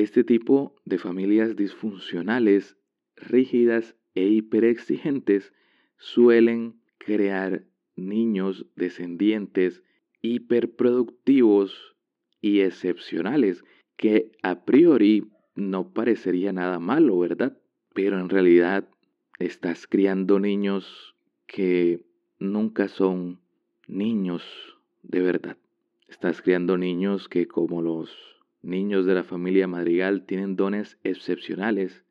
Este tipo de familias disfuncionales, rígidas e hiperexigentes suelen crear niños descendientes hiperproductivos y excepcionales, que a priori no parecería nada malo, ¿verdad? Pero en realidad estás criando niños que nunca son niños de verdad. Estás criando niños que como los niños de la familia Madrigal tienen dones excepcionales,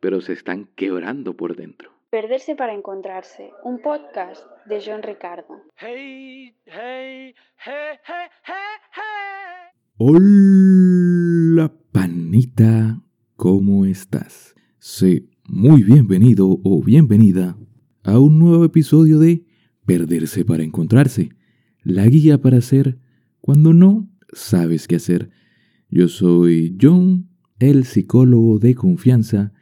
pero se están quebrando por dentro. Perderse para encontrarse, un podcast de John Ricardo. Hola, panita, ¿cómo estás? Sé muy bienvenido o bienvenida a un nuevo episodio de Perderse para encontrarse, la guía para hacer cuando no sabes qué hacer. Yo soy John, el psicólogo de confianza,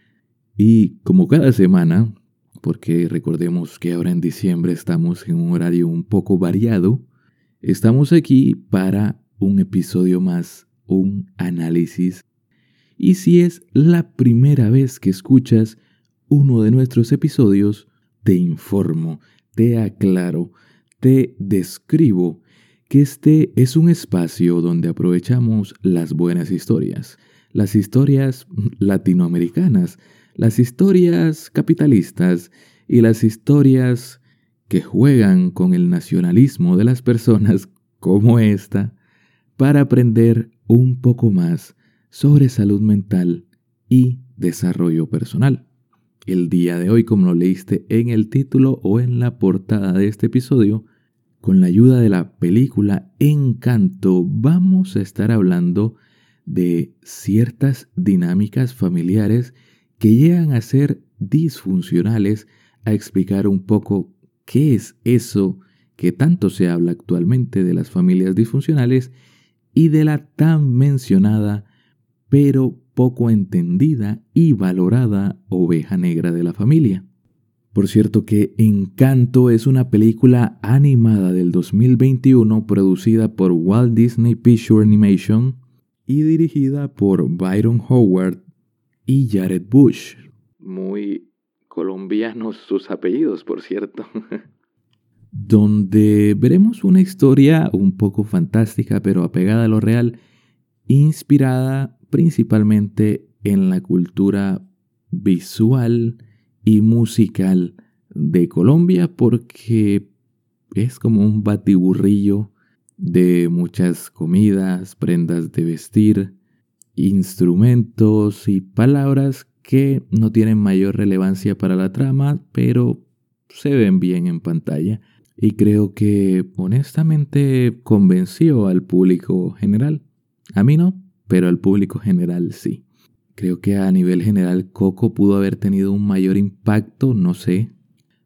y como cada semana porque recordemos que ahora en diciembre estamos en un horario un poco variado, estamos aquí para un episodio más, un análisis. Y si es la primera vez que escuchas uno de nuestros episodios, te informo, te aclaro, te describo que este es un espacio donde aprovechamos las buenas historias, las historias latinoamericanas, las historias capitalistas y las historias que juegan con el nacionalismo de las personas como esta para aprender un poco más sobre salud mental y desarrollo personal. El día de hoy, como lo leíste en el título o en la portada de este episodio, con la ayuda de la película Encanto, vamos a estar hablando de ciertas dinámicas familiares que llegan a ser disfuncionales, a explicar un poco qué es eso que tanto se habla actualmente de las familias disfuncionales y de la tan mencionada pero poco entendida y valorada oveja negra de la familia. Por cierto que Encanto es una película animada del 2021 producida por Walt Disney Picture Animation y dirigida por Byron Howard y Jared Bush. Muy colombianos sus apellidos, por cierto. donde veremos una historia un poco fantástica, pero apegada a lo real, inspirada principalmente en la cultura visual y musical de Colombia, porque es como un batiburrillo de muchas comidas, prendas de vestir, instrumentos y palabras que no tienen mayor relevancia para la trama, pero se ven bien en pantalla. Y creo que honestamente convenció al público general. A mí no, pero al público general sí. Creo que a nivel general Coco pudo haber tenido un mayor impacto, no sé.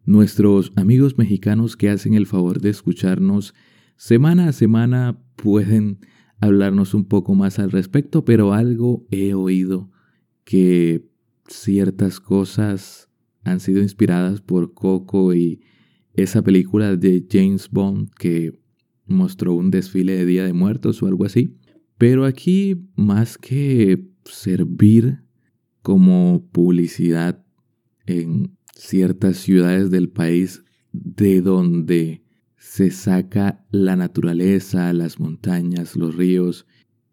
Nuestros amigos mexicanos que hacen el favor de escucharnos semana a semana pueden hablarnos un poco más al respecto, pero algo he oído que ciertas cosas han sido inspiradas por Coco y esa película de James Bond que mostró un desfile de Día de Muertos o algo así. Pero aquí, más que servir como publicidad en ciertas ciudades del país de donde se saca la naturaleza, las montañas, los ríos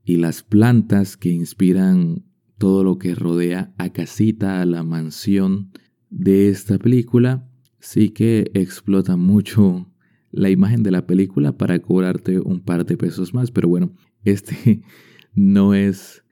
y las plantas que inspiran todo lo que rodea a casita, a la mansión de esta película, sí que explota mucho la imagen de la película para cobrarte un par de pesos más. Pero bueno, este no es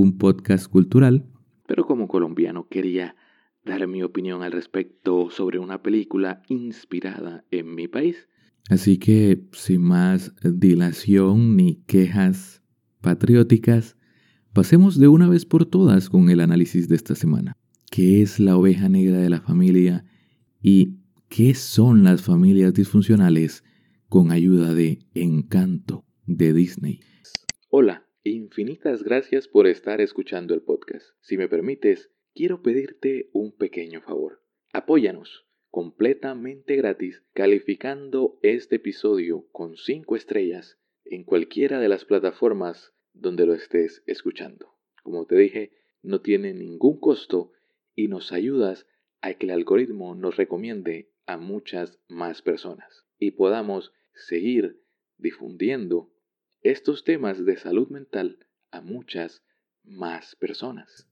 un podcast cultural, pero como colombiano quería dar mi opinión al respecto sobre una película inspirada en mi país. Así que, sin más dilación ni quejas patrióticas, pasemos de una vez por todas con el análisis de esta semana. ¿Qué es la oveja negra de la familia y qué son las familias disfuncionales con ayuda de Encanto de Disney? Hola, infinitas gracias por estar escuchando el podcast. Si me permites, quiero pedirte un pequeño favor. Apóyanos completamente gratis calificando este episodio con 5 estrellas en cualquiera de las plataformas donde lo estés escuchando. Como te dije, no tiene ningún costo y nos ayudas a que el algoritmo nos recomiende a muchas más personas y podamos seguir difundiendo estos temas de salud mental a muchas más personas.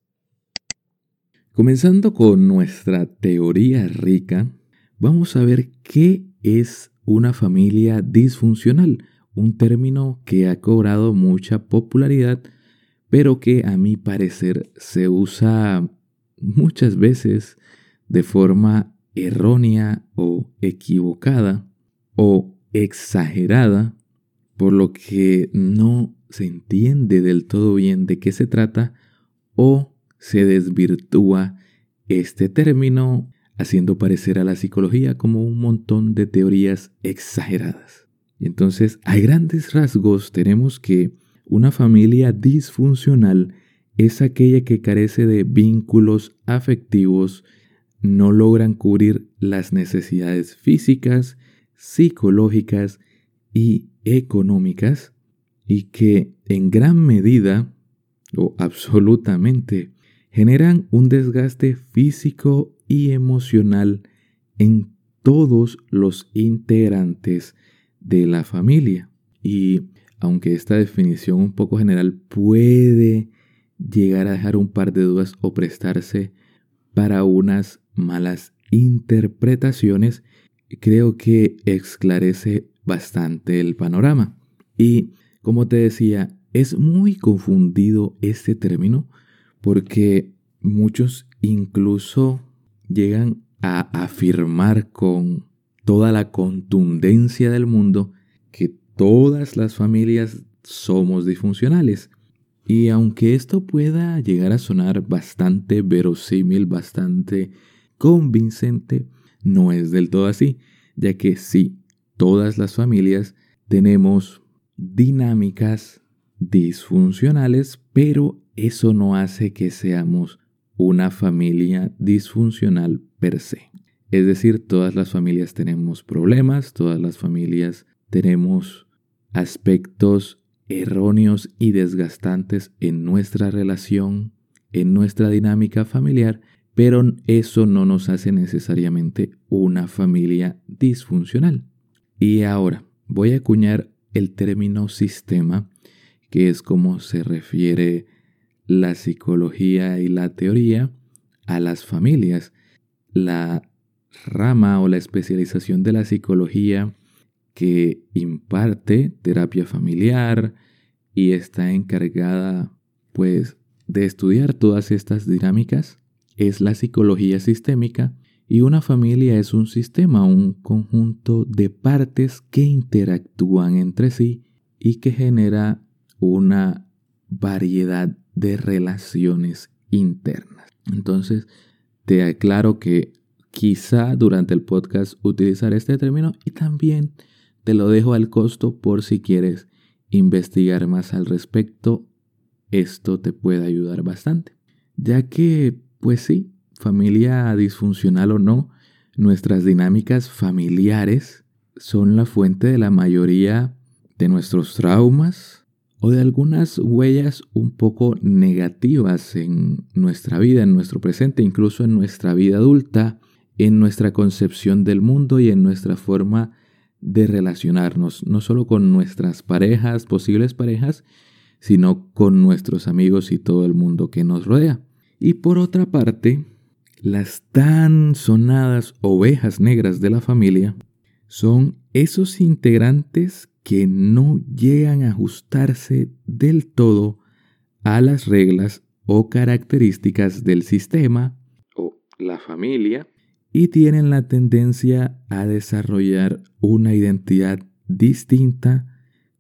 Comenzando con nuestra teoría rica, vamos a ver qué es una familia disfuncional, un término que ha cobrado mucha popularidad, pero que a mi parecer se usa muchas veces de forma errónea o equivocada o exagerada, por lo que no se entiende del todo bien de qué se trata o se desvirtúa este término haciendo parecer a la psicología como un montón de teorías exageradas. Entonces, a grandes rasgos tenemos que una familia disfuncional es aquella que carece de vínculos afectivos, no logran cubrir las necesidades físicas, psicológicas y económicas y que en gran medida o absolutamente generan un desgaste físico y emocional en todos los integrantes de la familia. Y aunque esta definición un poco general puede llegar a dejar un par de dudas o prestarse para unas malas interpretaciones, creo que esclarece bastante el panorama. Y como te decía, es muy confundido este término porque muchos incluso llegan a afirmar con toda la contundencia del mundo que todas las familias somos disfuncionales. Y aunque esto pueda llegar a sonar bastante verosímil, bastante convincente, no es del todo así, ya que sí, todas las familias tenemos dinámicas disfuncionales, pero eso no hace que seamos una familia disfuncional per se. Es decir, todas las familias tenemos problemas, todas las familias tenemos aspectos erróneos y desgastantes en nuestra relación, en nuestra dinámica familiar, pero eso no nos hace necesariamente una familia disfuncional. Y ahora voy a acuñar el término sistema, que es como se refiere la psicología y la teoría a las familias. La rama o la especialización de la psicología que imparte terapia familiar y está encargada pues de estudiar todas estas dinámicas es la psicología sistémica y una familia es un sistema, un conjunto de partes que interactúan entre sí y que genera una variedad de relaciones internas. Entonces, te aclaro que quizá durante el podcast utilizaré este término y también te lo dejo al costo por si quieres investigar más al respecto. Esto te puede ayudar bastante. Ya que, pues sí, familia disfuncional o no, nuestras dinámicas familiares son la fuente de la mayoría de nuestros traumas, o de algunas huellas un poco negativas en nuestra vida, en nuestro presente, incluso en nuestra vida adulta, en nuestra concepción del mundo y en nuestra forma de relacionarnos, no solo con nuestras parejas, posibles parejas, sino con nuestros amigos y todo el mundo que nos rodea. Y por otra parte, las tan sonadas ovejas negras de la familia son esos integrantes que no llegan a ajustarse del todo a las reglas o características del sistema o la familia y tienen la tendencia a desarrollar una identidad distinta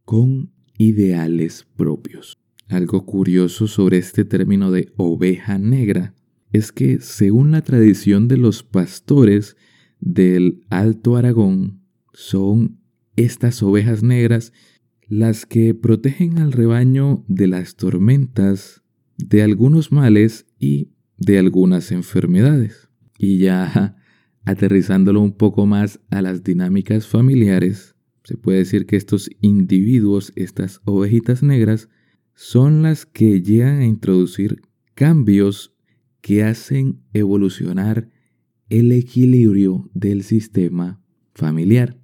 con ideales propios. Algo curioso sobre este término de oveja negra es que según la tradición de los pastores del Alto Aragón, son estas ovejas negras las que protegen al rebaño de las tormentas, de algunos males y de algunas enfermedades. Y ya aterrizándolo un poco más a las dinámicas familiares, se puede decir que estos individuos, estas ovejitas negras, son las que llegan a introducir cambios que hacen evolucionar el equilibrio del sistema familiar.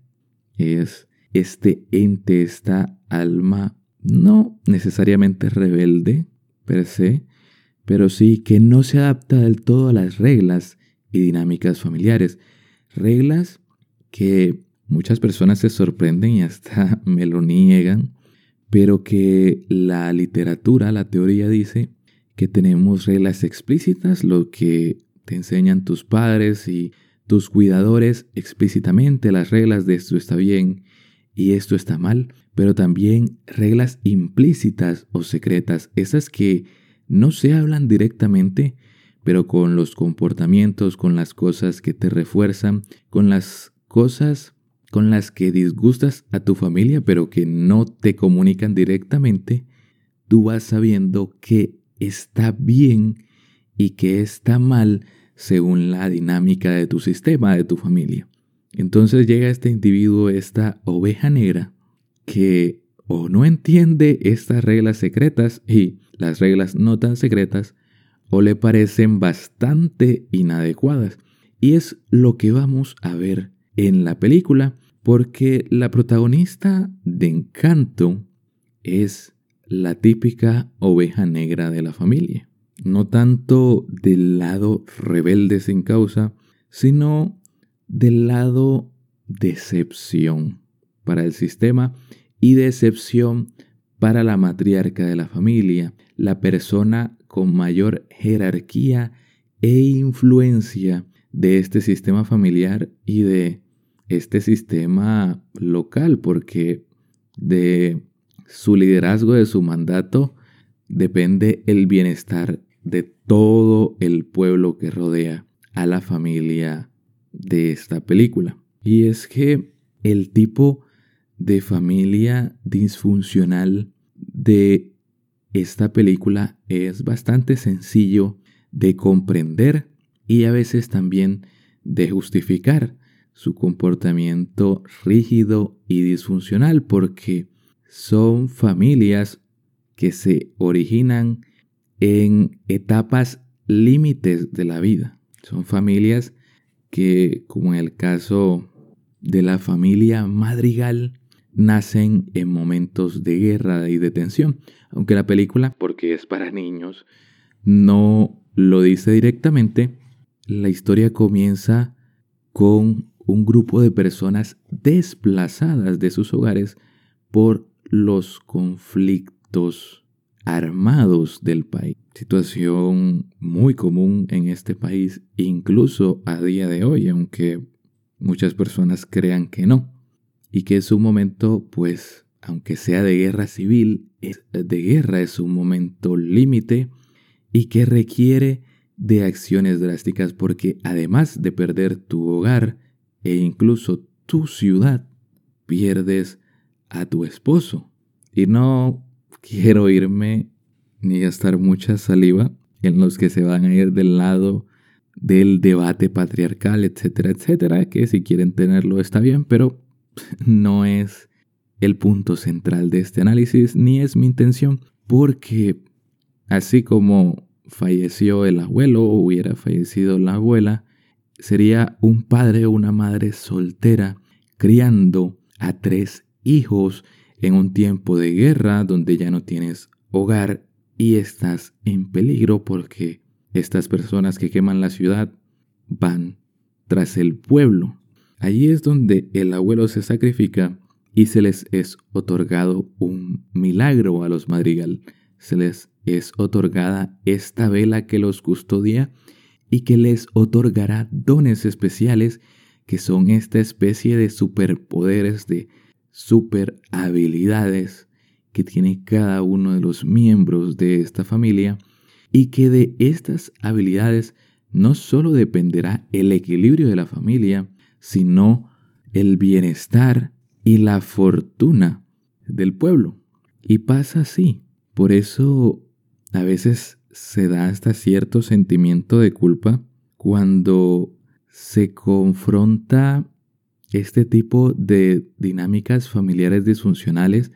Es este ente, esta alma, no necesariamente rebelde per se, pero sí que no se adapta del todo a las reglas y dinámicas familiares. Reglas que muchas personas se sorprenden y hasta me lo niegan, pero que la literatura, la teoría dice que tenemos reglas explícitas, lo que te enseñan tus padres y tus cuidadores explícitamente, las reglas de esto está bien y esto está mal, pero también reglas implícitas o secretas, esas que no se hablan directamente, pero con los comportamientos, con las cosas que te refuerzan, con las cosas con las que disgustas a tu familia, pero que no te comunican directamente, tú vas sabiendo que está bien y que está mal según la dinámica de tu sistema, de tu familia. Entonces llega este individuo, esta oveja negra, que o no entiende estas reglas secretas y las reglas no tan secretas, o le parecen bastante inadecuadas. Y es lo que vamos a ver en la película, porque la protagonista de Encanto es la típica oveja negra de la familia. No tanto del lado rebelde sin causa, sino del lado decepción para el sistema y decepción para la matriarca de la familia, la persona con mayor jerarquía e influencia de este sistema familiar y de este sistema local, porque de su liderazgo, de su mandato, depende el bienestar de todo el pueblo que rodea a la familia de esta película. Y es que el tipo de familia disfuncional de esta película es bastante sencillo de comprender y a veces también de justificar su comportamiento rígido y disfuncional porque son familias que se originan en etapas límites de la vida. Son familias que, como en el caso de la familia Madrigal, nacen en momentos de guerra y de tensión. Aunque la película, porque es para niños, no lo dice directamente, la historia comienza con un grupo de personas desplazadas de sus hogares por los conflictos armados del país. Situación muy común en este país, incluso a día de hoy, aunque muchas personas crean que no. Y que es un momento, pues, aunque sea de guerra civil, de guerra es un momento límite y que requiere de acciones drásticas porque además de perder tu hogar e incluso tu ciudad, pierdes a tu esposo. Y no quiero irme ni gastar mucha saliva en los que se van a ir del lado del debate patriarcal, etcétera, etcétera, que si quieren tenerlo está bien, pero no es el punto central de este análisis, ni es mi intención, porque así como falleció el abuelo o hubiera fallecido la abuela, sería un padre o una madre soltera criando a tres hijos en un tiempo de guerra donde ya no tienes hogar y estás en peligro porque estas personas que queman la ciudad van tras el pueblo. Allí es donde el abuelo se sacrifica y se les es otorgado un milagro a los madrigal. Se les es otorgada esta vela que los custodia y que les otorgará dones especiales que son esta especie de superpoderes, de super habilidades que tiene cada uno de los miembros de esta familia y que de estas habilidades no solo dependerá el equilibrio de la familia, sino el bienestar y la fortuna del pueblo. Y pasa así. Por eso a veces se da hasta cierto sentimiento de culpa cuando se confronta este tipo de dinámicas familiares disfuncionales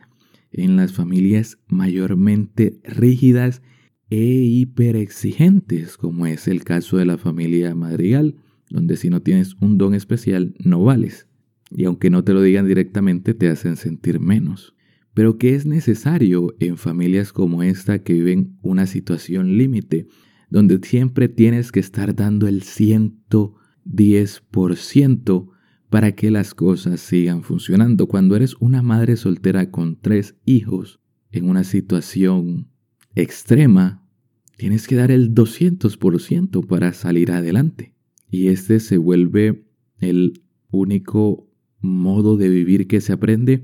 en las familias mayormente rígidas e hiperexigentes, como es el caso de la familia Madrigal, donde si no tienes un don especial no vales. Y aunque no te lo digan directamente, te hacen sentir menos. Pero que es necesario en familias como esta que viven una situación límite, donde siempre tienes que estar dando el 110% para que las cosas sigan funcionando. Cuando eres una madre soltera con tres hijos en una situación extrema, tienes que dar el 200% para salir adelante. Y este se vuelve el único modo de vivir que se aprende,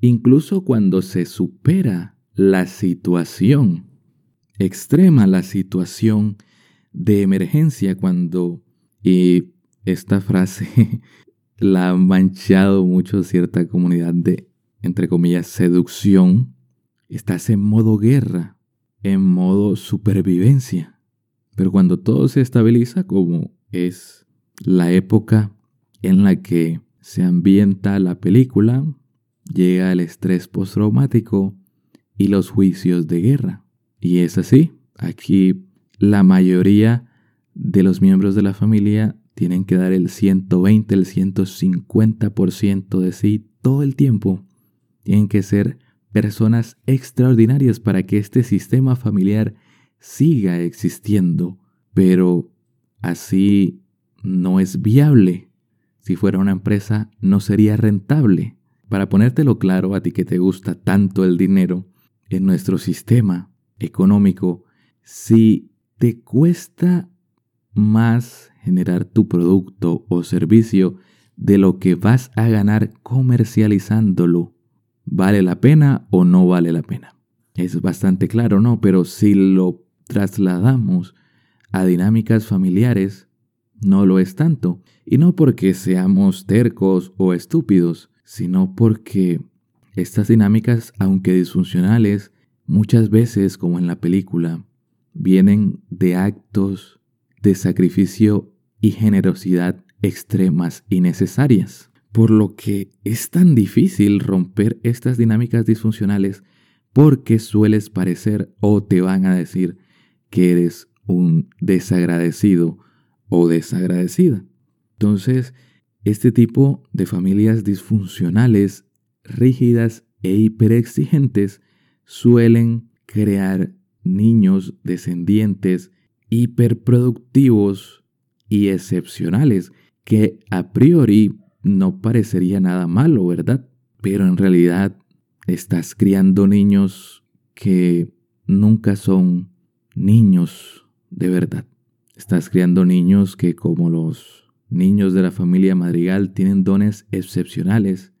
incluso cuando se supera la situación extrema, la situación de emergencia, cuando, y esta frase la ha manchado mucho cierta comunidad de, entre comillas, seducción, estás en modo guerra, en modo supervivencia. Pero cuando todo se estabiliza, como es la época en la que se ambienta la película, llega el estrés postraumático y los juicios de guerra. Y es así, aquí la mayoría de los miembros de la familia tienen que dar el 120, el 150% de sí todo el tiempo. Tienen que ser personas extraordinarias para que este sistema familiar siga existiendo. Pero así no es viable. Si fuera una empresa, no sería rentable. Para ponértelo claro a ti que te gusta tanto el dinero, en nuestro sistema económico, si te cuesta más generar tu producto o servicio de lo que vas a ganar comercializándolo. ¿Vale la pena o no vale la pena? Es bastante claro, ¿no? Pero si lo trasladamos a dinámicas familiares, no lo es tanto. Y no porque seamos tercos o estúpidos, sino porque estas dinámicas, aunque disfuncionales, muchas veces, como en la película, vienen de actos de sacrificio y generosidad extremas y necesarias. Por lo que es tan difícil romper estas dinámicas disfuncionales porque sueles parecer o te van a decir que eres un desagradecido o desagradecida. Entonces, este tipo de familias disfuncionales, rígidas e hiperexigentes suelen crear niños descendientes hiperproductivos y excepcionales, que a priori no parecería nada malo, ¿verdad? Pero en realidad estás criando niños que nunca son niños de verdad. Estás criando niños que como los niños de la familia Madrigal tienen dones excepcionales,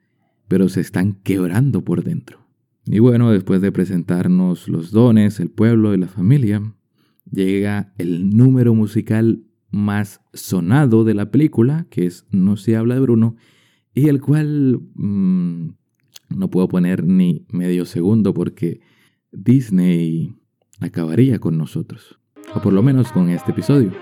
pero se están quebrando por dentro. Y bueno, después de presentarnos los dones, el pueblo y la familia, llega el número musical más sonado de la película, que es No se habla de Bruno, y el cual mm, no puedo poner ni medio segundo porque Disney acabaría con nosotros, o por lo menos con este episodio.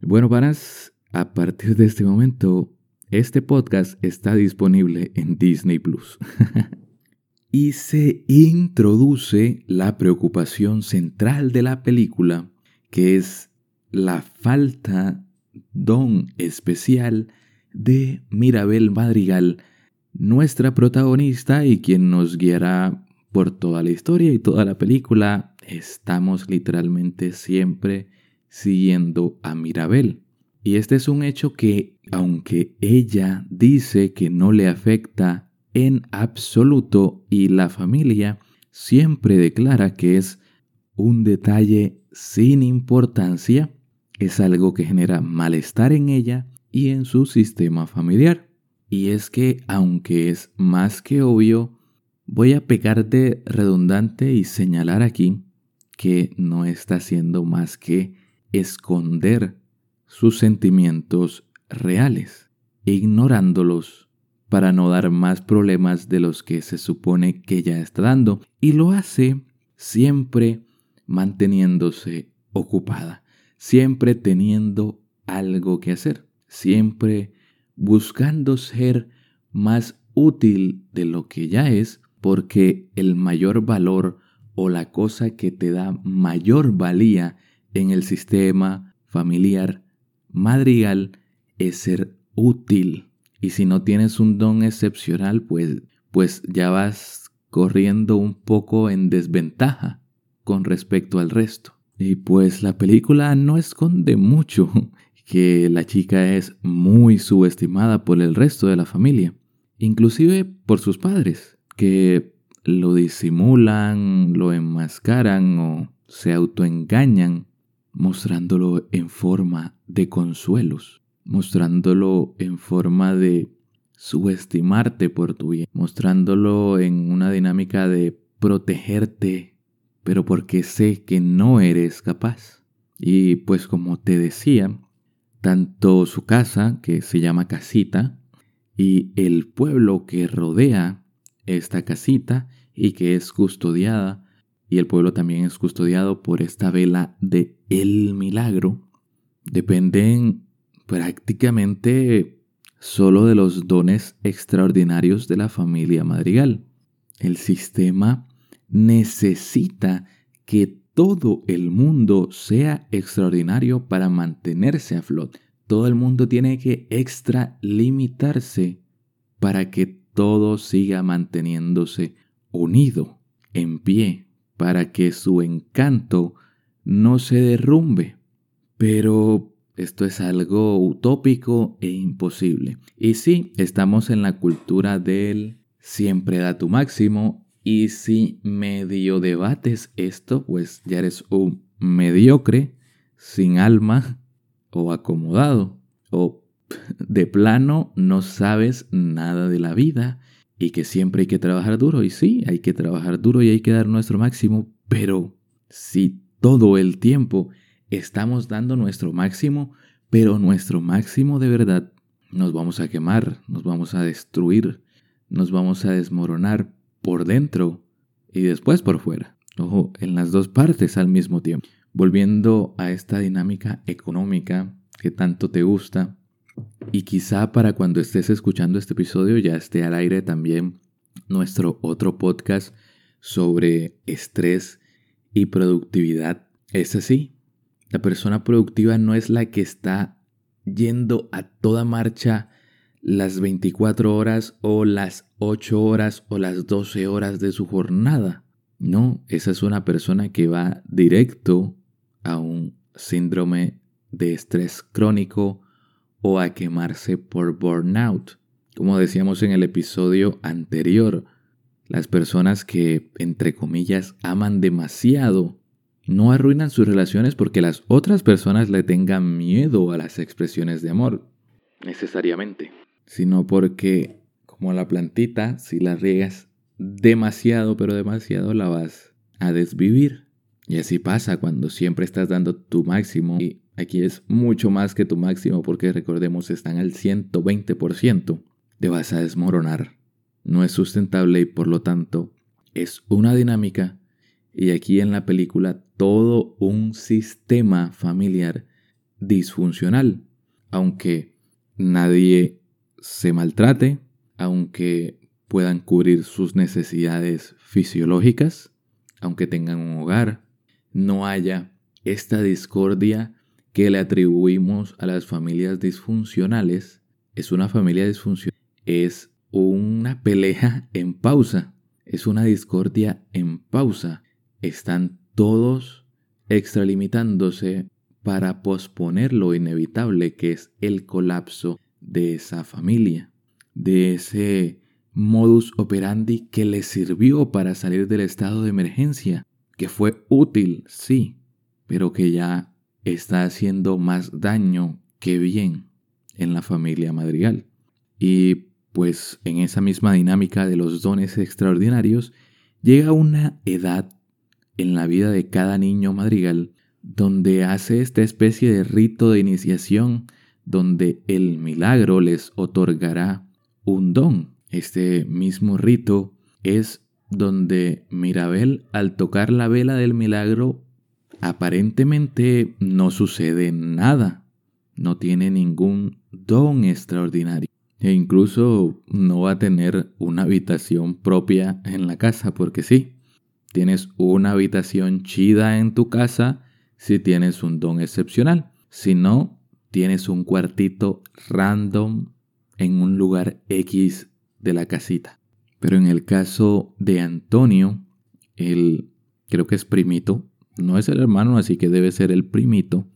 Bueno, panas, a partir de este momento, este podcast está disponible en Disney Plus. y se introduce la preocupación central de la película, que es la falta don especial de Mirabel Madrigal, nuestra protagonista y quien nos guiará por toda la historia y toda la película. Estamos literalmente siempre siguiendo a Mirabel. Y este es un hecho que, aunque ella dice que no le afecta en absoluto y la familia siempre declara que es un detalle sin importancia, es algo que genera malestar en ella y en su sistema familiar. Y es que, aunque es más que obvio, voy a pecar de redundante y señalar aquí que no está haciendo más que esconder sus sentimientos reales, ignorándolos para no dar más problemas de los que se supone que ya está dando. Y lo hace siempre manteniéndose ocupada, siempre teniendo algo que hacer, siempre buscando ser más útil de lo que ya es, porque el mayor valor o la cosa que te da mayor valía en el sistema familiar madrigal es ser útil. Y si no tienes un don excepcional, pues, pues ya vas corriendo un poco en desventaja con respecto al resto. Y pues la película no esconde mucho que la chica es muy subestimada por el resto de la familia, inclusive por sus padres, que lo disimulan, lo enmascaran o se autoengañan, mostrándolo en forma de consuelos, mostrándolo en forma de subestimarte por tu bien, mostrándolo en una dinámica de protegerte, pero porque sé que no eres capaz. Y pues como te decía, tanto su casa, que se llama casita, y el pueblo que rodea esta casita y que es custodiada, y el pueblo también es custodiado por esta vela de el milagro, dependen prácticamente solo de los dones extraordinarios de la familia madrigal. El sistema necesita que todo el mundo sea extraordinario para mantenerse a flote. Todo el mundo tiene que extralimitarse para que todo siga manteniéndose unido, en pie, para que su encanto no se derrumbe. Pero esto es algo utópico e imposible. Y sí, estamos en la cultura del siempre da tu máximo y si medio debates esto, pues ya eres un mediocre, sin alma o acomodado. O de plano no sabes nada de la vida y que siempre hay que trabajar duro. Y sí, hay que trabajar duro y hay que dar nuestro máximo. Pero si todo el tiempo estamos dando nuestro máximo, pero nuestro máximo de verdad, nos vamos a quemar, nos vamos a destruir, nos vamos a desmoronar por dentro y después por fuera. Ojo, en las dos partes al mismo tiempo. Volviendo a esta dinámica económica que tanto te gusta y quizá para cuando estés escuchando este episodio ya esté al aire también nuestro otro podcast sobre estrés y productividad. Es así, la persona productiva no es la que está yendo a toda marcha las 24 horas o las 8 horas o las 12 horas de su jornada. No, esa es una persona que va directo a un síndrome de estrés crónico o a quemarse por burnout. Como decíamos en el episodio anterior, las personas que, entre comillas, aman demasiado, no arruinan sus relaciones porque las otras personas le tengan miedo a las expresiones de amor, necesariamente sino porque como la plantita, si la riegas demasiado, pero demasiado, la vas a desvivir. Y así pasa cuando siempre estás dando tu máximo. Y aquí es mucho más que tu máximo porque recordemos están al 120%. Te vas a desmoronar. No es sustentable y por lo tanto es una dinámica. Y aquí en la película todo un sistema familiar disfuncional. Aunque nadie se maltrate, aunque puedan cubrir sus necesidades fisiológicas, aunque tengan un hogar, no haya esta discordia que le atribuimos a las familias disfuncionales. Es una familia disfuncional, es una pelea en pausa, es una discordia en pausa. Están todos extralimitándose para posponer lo inevitable que es el colapso de esa familia, de ese modus operandi que le sirvió para salir del estado de emergencia, que fue útil, sí, pero que ya está haciendo más daño que bien en la familia madrigal. Y pues en esa misma dinámica de los dones extraordinarios, llega una edad en la vida de cada niño madrigal donde hace esta especie de rito de iniciación donde el milagro les otorgará un don. Este mismo rito es donde Mirabel al tocar la vela del milagro aparentemente no sucede nada, no tiene ningún don extraordinario. E incluso no va a tener una habitación propia en la casa, porque sí, tienes una habitación chida en tu casa si tienes un don excepcional. Si no, tienes un cuartito random en un lugar X de la casita. Pero en el caso de Antonio, él creo que es primito, no es el hermano, así que debe ser el primito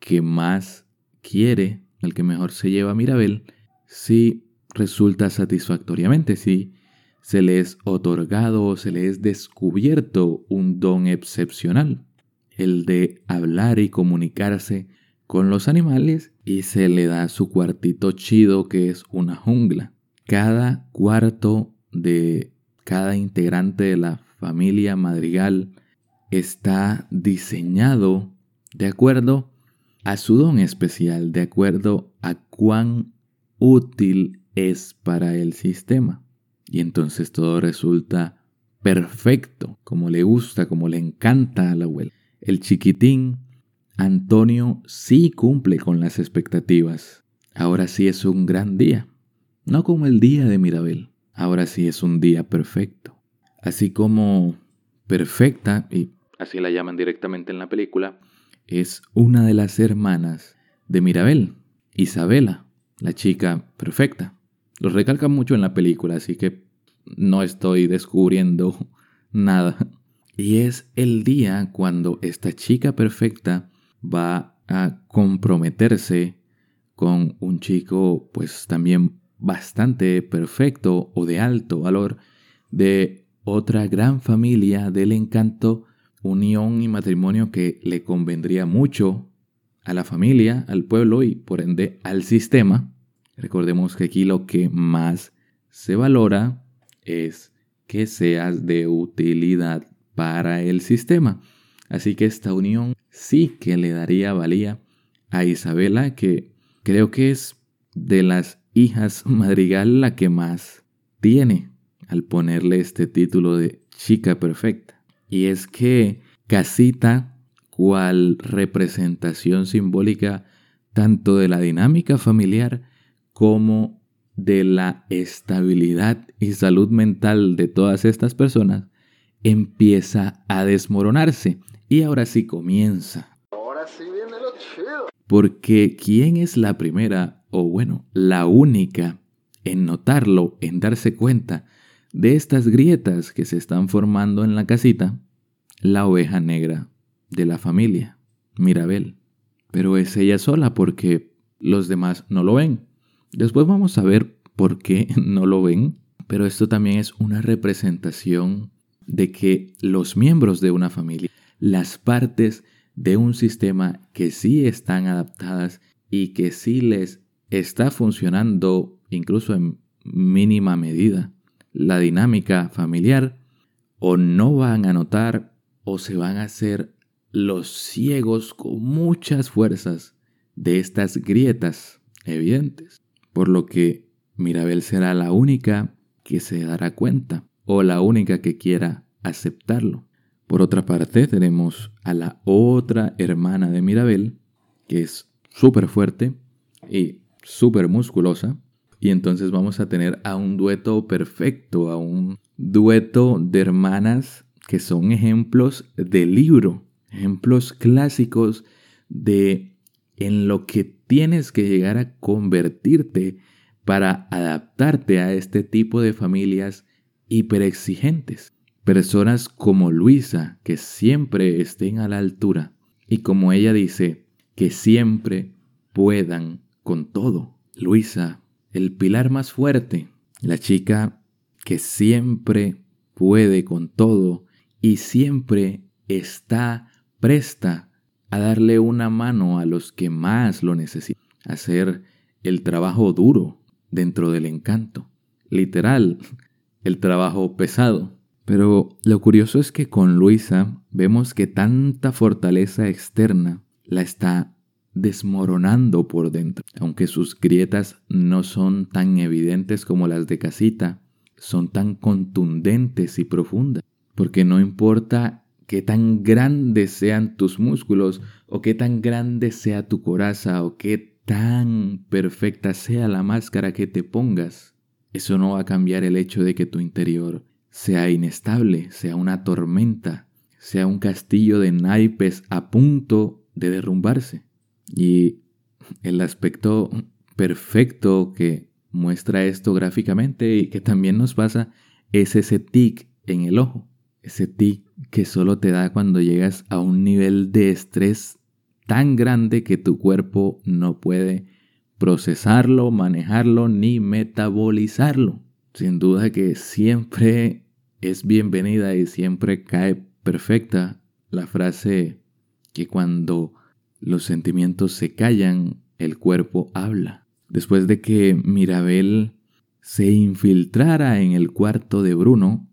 que más quiere, el que mejor se lleva a Mirabel, si resulta satisfactoriamente, si se le es otorgado o se le es descubierto un don excepcional, el de hablar y comunicarse con los animales y se le da su cuartito chido que es una jungla. Cada cuarto de cada integrante de la familia madrigal está diseñado de acuerdo a su don especial, de acuerdo a cuán útil es para el sistema. Y entonces todo resulta perfecto, como le gusta, como le encanta a la abuela. El chiquitín, Antonio, sí cumple con las expectativas. Ahora sí es un gran día. No como el día de Mirabel. Ahora sí es un día perfecto. Así como perfecta, y así la llaman directamente en la película, es una de las hermanas de Mirabel, Isabela, la chica perfecta. Lo recalca mucho en la película, así que no estoy descubriendo nada. Y es el día cuando esta chica perfecta va a comprometerse con un chico pues también bastante perfecto o de alto valor de otra gran familia del encanto, unión y matrimonio que le convendría mucho a la familia, al pueblo y por ende al sistema. Recordemos que aquí lo que más se valora es que seas de utilidad para el sistema. Así que esta unión sí que le daría valía a Isabela, que creo que es de las hijas madrigal la que más tiene al ponerle este título de chica perfecta. Y es que casita, cual representación simbólica tanto de la dinámica familiar como de la estabilidad y salud mental de todas estas personas, empieza a desmoronarse. Y ahora sí comienza. Ahora sí viene lo chido. Porque ¿quién es la primera, o bueno, la única, en notarlo, en darse cuenta de estas grietas que se están formando en la casita? La oveja negra de la familia, Mirabel. Pero es ella sola porque los demás no lo ven. Después vamos a ver por qué no lo ven, pero esto también es una representación de que los miembros de una familia, las partes de un sistema que sí están adaptadas y que sí les está funcionando incluso en mínima medida la dinámica familiar, o no van a notar o se van a hacer los ciegos con muchas fuerzas de estas grietas evidentes. Por lo que Mirabel será la única que se dará cuenta o la única que quiera aceptarlo. Por otra parte, tenemos a la otra hermana de Mirabel, que es súper fuerte y súper musculosa. Y entonces vamos a tener a un dueto perfecto, a un dueto de hermanas que son ejemplos de libro, ejemplos clásicos de en lo que tienes que llegar a convertirte para adaptarte a este tipo de familias hiperexigentes. Personas como Luisa, que siempre estén a la altura, y como ella dice, que siempre puedan con todo. Luisa, el pilar más fuerte, la chica que siempre puede con todo y siempre está presta a darle una mano a los que más lo necesitan, hacer el trabajo duro, dentro del encanto. Literal, el trabajo pesado. Pero lo curioso es que con Luisa vemos que tanta fortaleza externa la está desmoronando por dentro. Aunque sus grietas no son tan evidentes como las de casita, son tan contundentes y profundas. Porque no importa qué tan grandes sean tus músculos o qué tan grande sea tu coraza o qué tan perfecta sea la máscara que te pongas, eso no va a cambiar el hecho de que tu interior sea inestable, sea una tormenta, sea un castillo de naipes a punto de derrumbarse. Y el aspecto perfecto que muestra esto gráficamente y que también nos pasa es ese tic en el ojo. Ese tic que solo te da cuando llegas a un nivel de estrés tan grande que tu cuerpo no puede procesarlo, manejarlo ni metabolizarlo. Sin duda que siempre es bienvenida y siempre cae perfecta la frase que cuando los sentimientos se callan, el cuerpo habla. Después de que Mirabel se infiltrara en el cuarto de Bruno,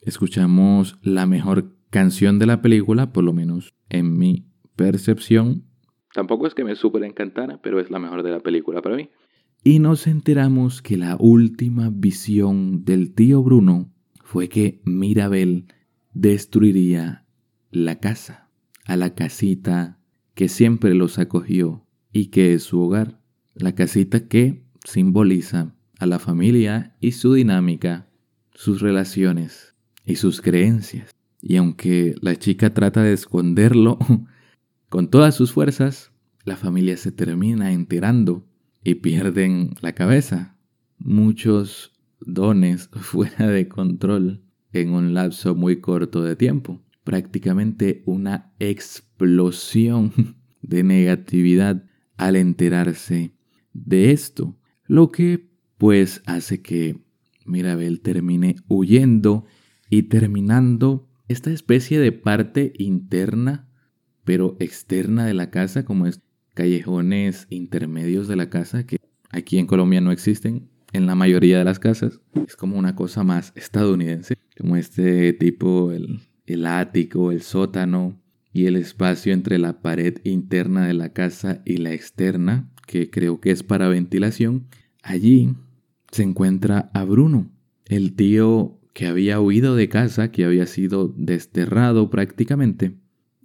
escuchamos la mejor canción de la película, por lo menos en mi percepción. Tampoco es que me súper encantara, pero es la mejor de la película para mí. Y nos enteramos que la última visión del tío Bruno fue que Mirabel destruiría la casa, a la casita que siempre los acogió y que es su hogar, la casita que simboliza a la familia y su dinámica, sus relaciones, y sus creencias. Y aunque la chica trata de esconderlo con todas sus fuerzas, la familia se termina enterando y pierden la cabeza. Muchos dones fuera de control en un lapso muy corto de tiempo. Prácticamente una explosión de negatividad al enterarse de esto. Lo que pues hace que Mirabel termine huyendo y terminando esta especie de parte interna pero externa de la casa, como es callejones intermedios de la casa, que aquí en Colombia no existen en la mayoría de las casas. Es como una cosa más estadounidense, como este tipo, el, el ático, el sótano y el espacio entre la pared interna de la casa y la externa, que creo que es para ventilación. Allí se encuentra a Bruno, el tío que había huido de casa, que había sido desterrado prácticamente,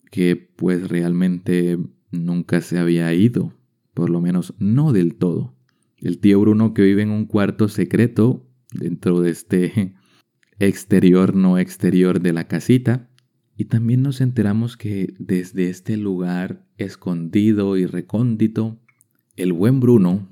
que pues realmente nunca se había ido, por lo menos no del todo. El tío Bruno que vive en un cuarto secreto dentro de este exterior no exterior de la casita. Y también nos enteramos que desde este lugar escondido y recóndito, el buen Bruno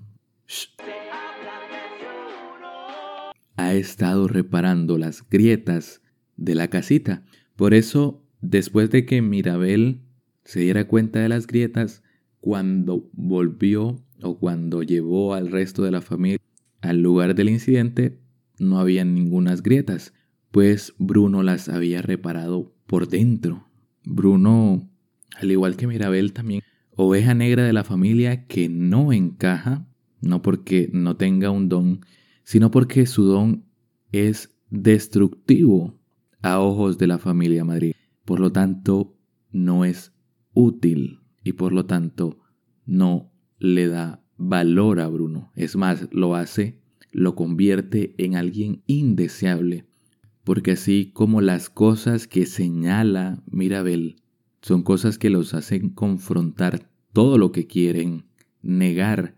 ha estado reparando las grietas de la casita. Por eso, después de que Mirabel se diera cuenta de las grietas, cuando volvió o cuando llevó al resto de la familia al lugar del incidente, no había ningunas grietas, pues Bruno las había reparado por dentro. Bruno, al igual que Mirabel, también oveja negra de la familia que no encaja, no porque no tenga un don, sino porque su don es destructivo a ojos de la familia Madrid. Por lo tanto, no es útil y por lo tanto no le da valor a Bruno. Es más, lo hace, lo convierte en alguien indeseable. Porque así como las cosas que señala Mirabel son cosas que los hacen confrontar todo lo que quieren, negar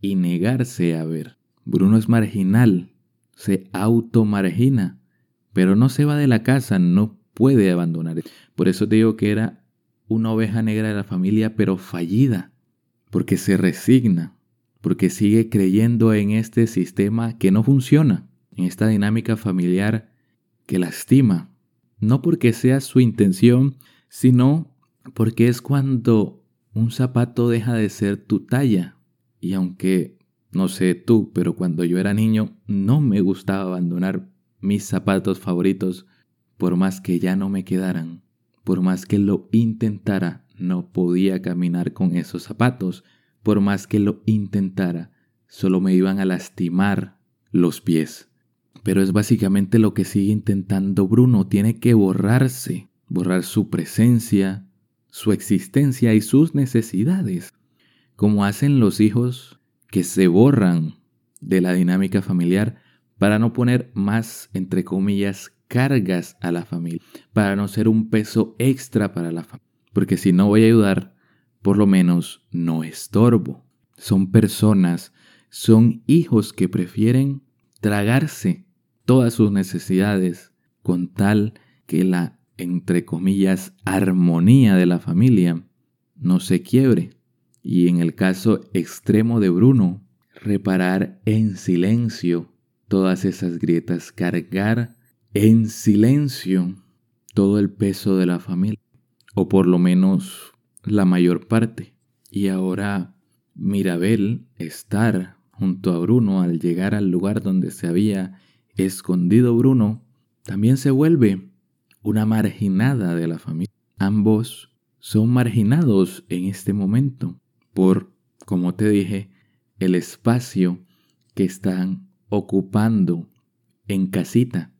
y negarse a ver. Bruno es marginal, se automargina, pero no se va de la casa, no puede abandonar. Por eso te digo que era una oveja negra de la familia, pero fallida, porque se resigna, porque sigue creyendo en este sistema que no funciona, en esta dinámica familiar que lastima, no porque sea su intención, sino porque es cuando un zapato deja de ser tu talla. Y aunque no sé tú, pero cuando yo era niño no me gustaba abandonar mis zapatos favoritos por más que ya no me quedaran. Por más que lo intentara, no podía caminar con esos zapatos. Por más que lo intentara, solo me iban a lastimar los pies. Pero es básicamente lo que sigue intentando Bruno. Tiene que borrarse, borrar su presencia, su existencia y sus necesidades, como hacen los hijos que se borran de la dinámica familiar para no poner más, entre comillas, cargas a la familia, para no ser un peso extra para la familia. Porque si no voy a ayudar por lo menos no estorbo. Son personas, son hijos que prefieren tragarse todas sus necesidades con tal que la, entre comillas, armonía de la familia no se quiebre. Y en el caso extremo de Bruno, reparar en silencio todas esas grietas, cargar en silencio todo el peso de la familia, o por lo menos la mayor parte. Y ahora Mirabel estar junto a Bruno al llegar al lugar donde se había escondido Bruno, también se vuelve una marginada de la familia. Ambos son marginados en este momento por, como te dije, el espacio que están ocupando en casita,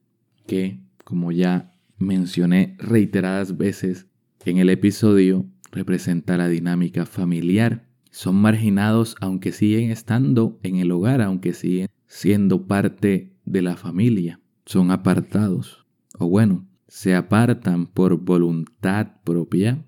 que, como ya mencioné reiteradas veces en el episodio, representa la dinámica familiar. Son marginados aunque siguen estando en el hogar, aunque siguen siendo parte de la familia. Son apartados. O bueno, se apartan por voluntad propia,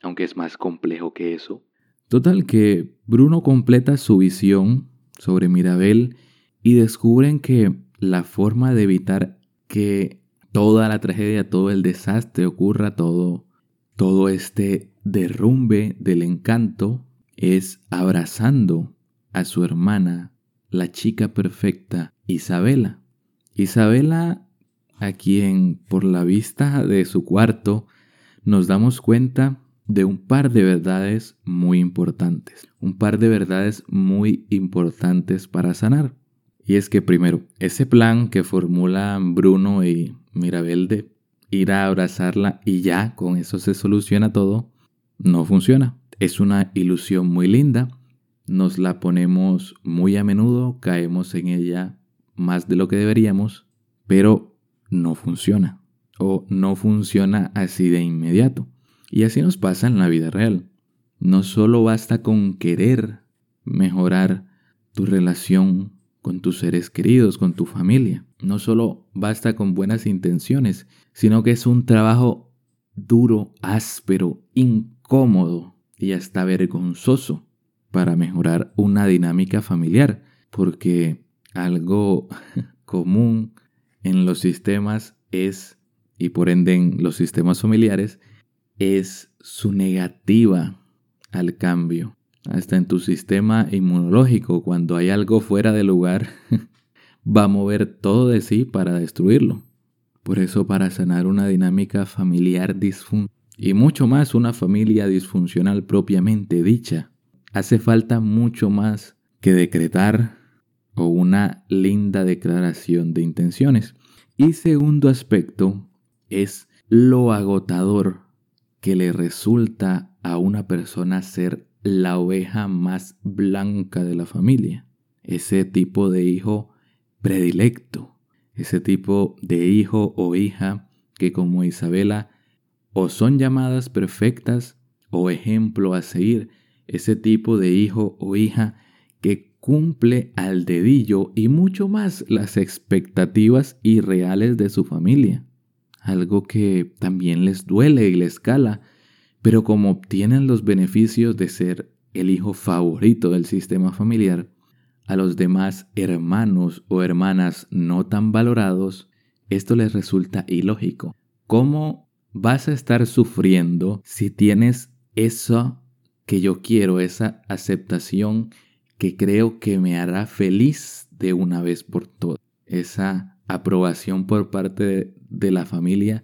aunque es más complejo que eso. Total que Bruno completa su visión sobre Mirabel y descubren que la forma de evitar que toda la tragedia, todo el desastre ocurra, todo, todo este derrumbe del encanto, es abrazando a su hermana, la chica perfecta, Isabela. Isabela, a quien por la vista de su cuarto nos damos cuenta de un par de verdades muy importantes. Un par de verdades muy importantes para sanar. Y es que primero, ese plan que formulan Bruno y Mirabel de ir a abrazarla y ya con eso se soluciona todo, no funciona. Es una ilusión muy linda, nos la ponemos muy a menudo, caemos en ella más de lo que deberíamos, pero no funciona. O no funciona así de inmediato. Y así nos pasa en la vida real. No solo basta con querer mejorar tu relación con tus seres queridos, con tu familia. No solo basta con buenas intenciones, sino que es un trabajo duro, áspero, incómodo y hasta vergonzoso para mejorar una dinámica familiar, porque algo común en los sistemas es, y por ende en los sistemas familiares, es su negativa al cambio. Hasta en tu sistema inmunológico, cuando hay algo fuera de lugar, va a mover todo de sí para destruirlo. Por eso para sanar una dinámica familiar disfuncional y mucho más una familia disfuncional propiamente dicha, hace falta mucho más que decretar o una linda declaración de intenciones. Y segundo aspecto es lo agotador que le resulta a una persona ser la oveja más blanca de la familia, ese tipo de hijo predilecto, ese tipo de hijo o hija que como Isabela o son llamadas perfectas o ejemplo a seguir, ese tipo de hijo o hija que cumple al dedillo y mucho más las expectativas irreales de su familia. Algo que también les duele y les cala, pero como obtienen los beneficios de ser el hijo favorito del sistema familiar, a los demás hermanos o hermanas no tan valorados, esto les resulta ilógico. ¿Cómo vas a estar sufriendo si tienes eso que yo quiero, esa aceptación que creo que me hará feliz de una vez por todas? Esa aprobación por parte de, de la familia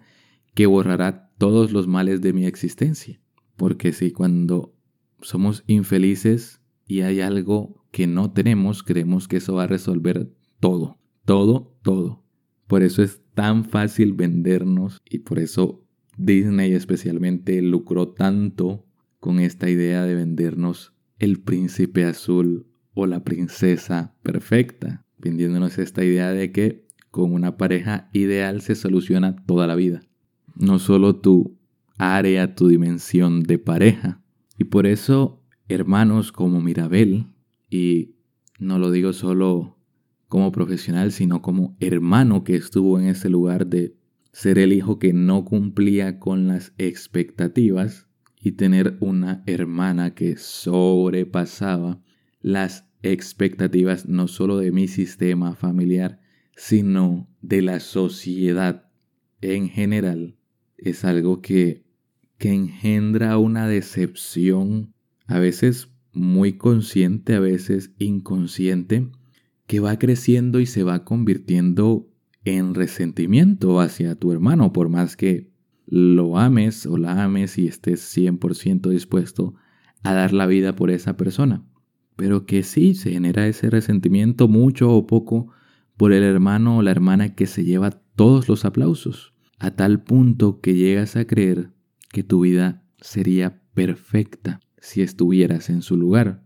que borrará todos los males de mi existencia. Porque si cuando somos infelices y hay algo que no tenemos, creemos que eso va a resolver todo, todo, todo. Por eso es tan fácil vendernos y por eso Disney especialmente lucró tanto con esta idea de vendernos el príncipe azul o la princesa perfecta, vendiéndonos esta idea de que con una pareja ideal se soluciona toda la vida. No solo tu área, tu dimensión de pareja. Y por eso, hermanos como Mirabel, y no lo digo solo como profesional, sino como hermano que estuvo en ese lugar de ser el hijo que no cumplía con las expectativas y tener una hermana que sobrepasaba las expectativas no solo de mi sistema familiar, sino de la sociedad en general, es algo que, que engendra una decepción, a veces muy consciente, a veces inconsciente, que va creciendo y se va convirtiendo en resentimiento hacia tu hermano, por más que lo ames o la ames y estés 100% dispuesto a dar la vida por esa persona. Pero que sí se genera ese resentimiento mucho o poco por el hermano o la hermana que se lleva todos los aplausos, a tal punto que llegas a creer que tu vida sería perfecta si estuvieras en su lugar,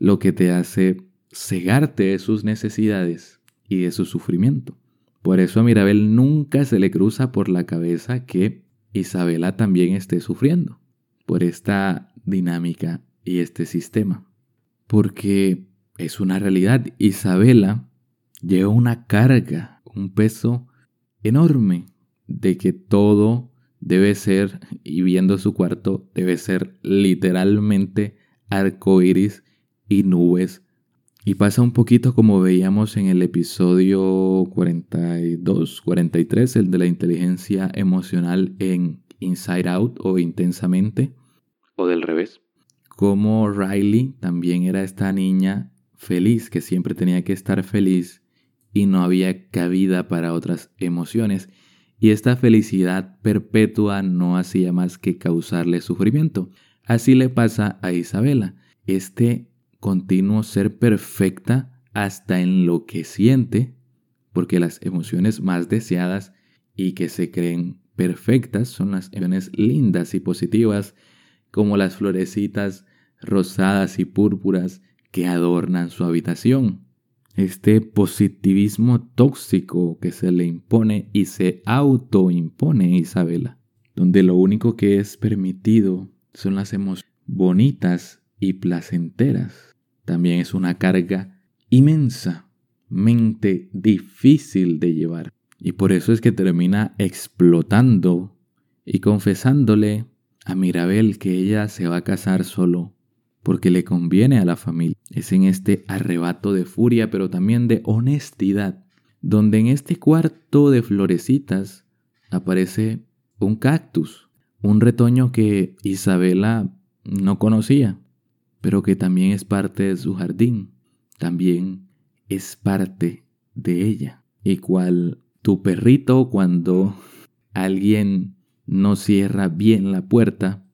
lo que te hace cegarte de sus necesidades y de su sufrimiento. Por eso a Mirabel nunca se le cruza por la cabeza que Isabela también esté sufriendo por esta dinámica y este sistema. Porque es una realidad. Isabela lleva una carga, un peso enorme de que todo debe ser, y viendo su cuarto, debe ser literalmente arcoíris y nubes. Y pasa un poquito como veíamos en el episodio 42, 43, el de la inteligencia emocional en Inside Out o Intensamente, o del revés. Como Riley también era esta niña feliz, que siempre tenía que estar feliz y no había cabida para otras emociones y esta felicidad perpetua no hacía más que causarle sufrimiento. Así le pasa a Isabela, este continuo ser perfecta hasta en lo que siente, porque las emociones más deseadas y que se creen perfectas son las emociones lindas y positivas, como las florecitas rosadas y púrpuras que adornan su habitación este positivismo tóxico que se le impone y se autoimpone Isabela, donde lo único que es permitido son las emociones bonitas y placenteras. También es una carga inmensa, mente difícil de llevar. Y por eso es que termina explotando y confesándole a Mirabel que ella se va a casar solo porque le conviene a la familia. Es en este arrebato de furia, pero también de honestidad, donde en este cuarto de florecitas aparece un cactus, un retoño que Isabela no conocía, pero que también es parte de su jardín, también es parte de ella. Y cual tu perrito cuando alguien no cierra bien la puerta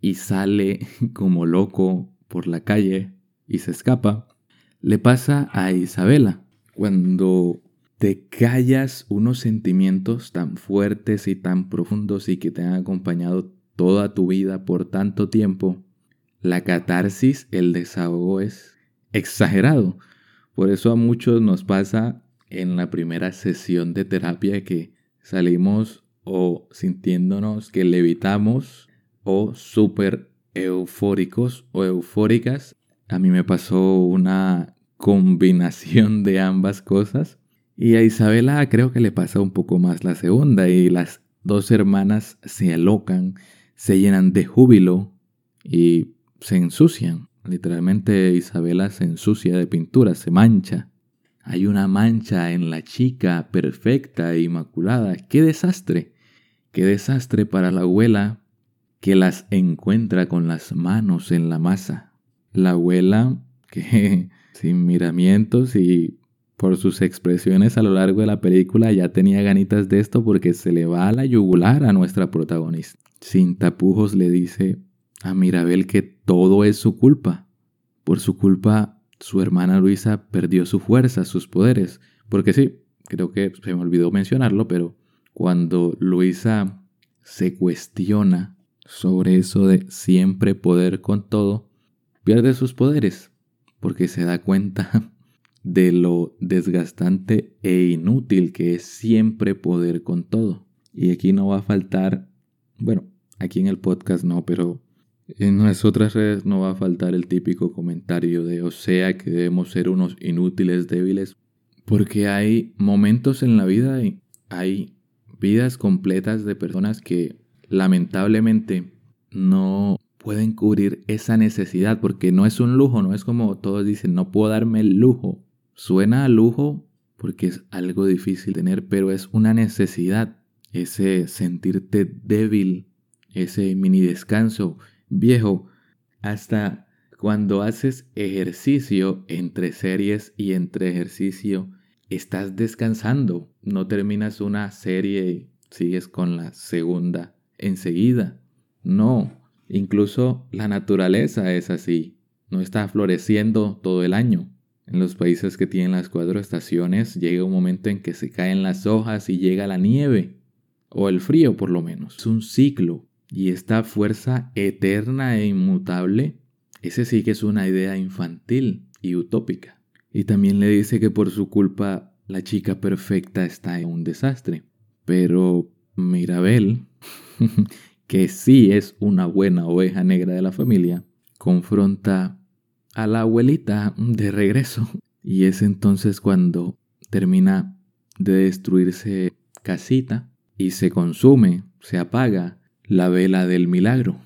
y sale como loco por la calle y se escapa, le pasa a Isabela cuando te callas unos sentimientos tan fuertes y tan profundos y que te han acompañado toda tu vida por tanto tiempo, la catarsis, el desahogo es exagerado. Por eso a muchos nos pasa en la primera sesión de terapia que salimos o sintiéndonos que levitamos o súper eufóricos o eufóricas. A mí me pasó una combinación de ambas cosas. Y a Isabela creo que le pasa un poco más la segunda y las dos hermanas se alocan, se llenan de júbilo y se ensucian. Literalmente Isabela se ensucia de pintura, se mancha. Hay una mancha en la chica perfecta e inmaculada. ¡Qué desastre! ¡Qué desastre para la abuela que las encuentra con las manos en la masa. La abuela, que sin miramientos y por sus expresiones a lo largo de la película ya tenía ganitas de esto porque se le va a la yugular a nuestra protagonista. Sin tapujos le dice a Mirabel que todo es su culpa. Por su culpa su hermana Luisa perdió su fuerza, sus poderes. Porque sí, creo que se me olvidó mencionarlo, pero cuando Luisa se cuestiona sobre eso de siempre poder con todo, pierde sus poderes porque se da cuenta de lo desgastante e inútil que es siempre poder con todo. Y aquí no va a faltar, bueno, aquí en el podcast no, pero en las otras redes no va a faltar el típico comentario de o sea que debemos ser unos inútiles débiles, porque hay momentos en la vida hay vidas completas de personas que lamentablemente no pueden cubrir esa necesidad, porque no es un lujo, no es como todos dicen, no puedo darme el lujo. Suena a lujo porque es algo difícil tener, pero es una necesidad. Ese sentirte débil, ese mini descanso viejo, hasta cuando haces ejercicio entre series y entre ejercicio, estás descansando. No terminas una serie y sigues con la segunda enseguida. No, incluso la naturaleza es así. No está floreciendo todo el año. En los países que tienen las cuatro estaciones llega un momento en que se caen las hojas y llega la nieve, o el frío por lo menos. Es un ciclo y esta fuerza eterna e inmutable, ese sí que es una idea infantil y utópica. Y también le dice que por su culpa la chica perfecta está en un desastre. Pero Mirabel, que sí es una buena oveja negra de la familia, confronta a la abuelita de regreso. Y es entonces cuando termina de destruirse casita y se consume, se apaga la vela del milagro.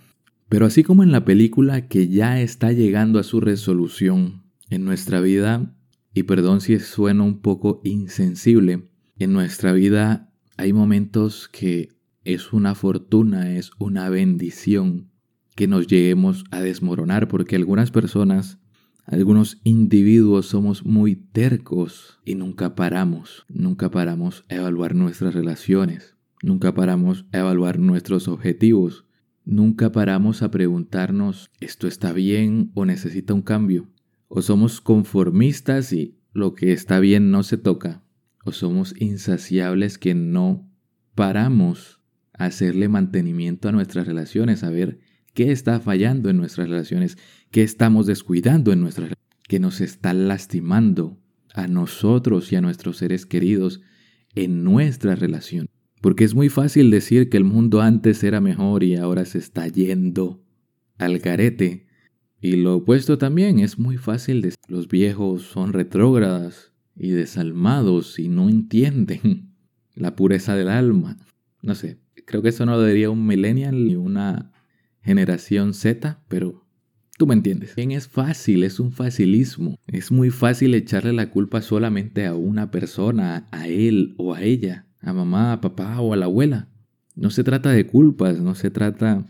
Pero así como en la película que ya está llegando a su resolución en nuestra vida, y perdón si suena un poco insensible, en nuestra vida hay momentos que es una fortuna, es una bendición que nos lleguemos a desmoronar, porque algunas personas, algunos individuos somos muy tercos y nunca paramos, nunca paramos a evaluar nuestras relaciones, nunca paramos a evaluar nuestros objetivos, nunca paramos a preguntarnos, ¿esto está bien o necesita un cambio? O somos conformistas y lo que está bien no se toca, o somos insaciables que no paramos a hacerle mantenimiento a nuestras relaciones, a ver qué está fallando en nuestras relaciones, qué estamos descuidando en nuestras relaciones, qué nos está lastimando a nosotros y a nuestros seres queridos en nuestra relación. Porque es muy fácil decir que el mundo antes era mejor y ahora se está yendo al garete. Y lo opuesto también es muy fácil decir los viejos son retrógradas y desalmados y no entienden la pureza del alma. No sé, creo que eso no lo diría un millennial ni una generación Z, pero tú me entiendes. Bien, es fácil, es un facilismo. Es muy fácil echarle la culpa solamente a una persona, a él o a ella, a mamá, a papá o a la abuela. No se trata de culpas, no se trata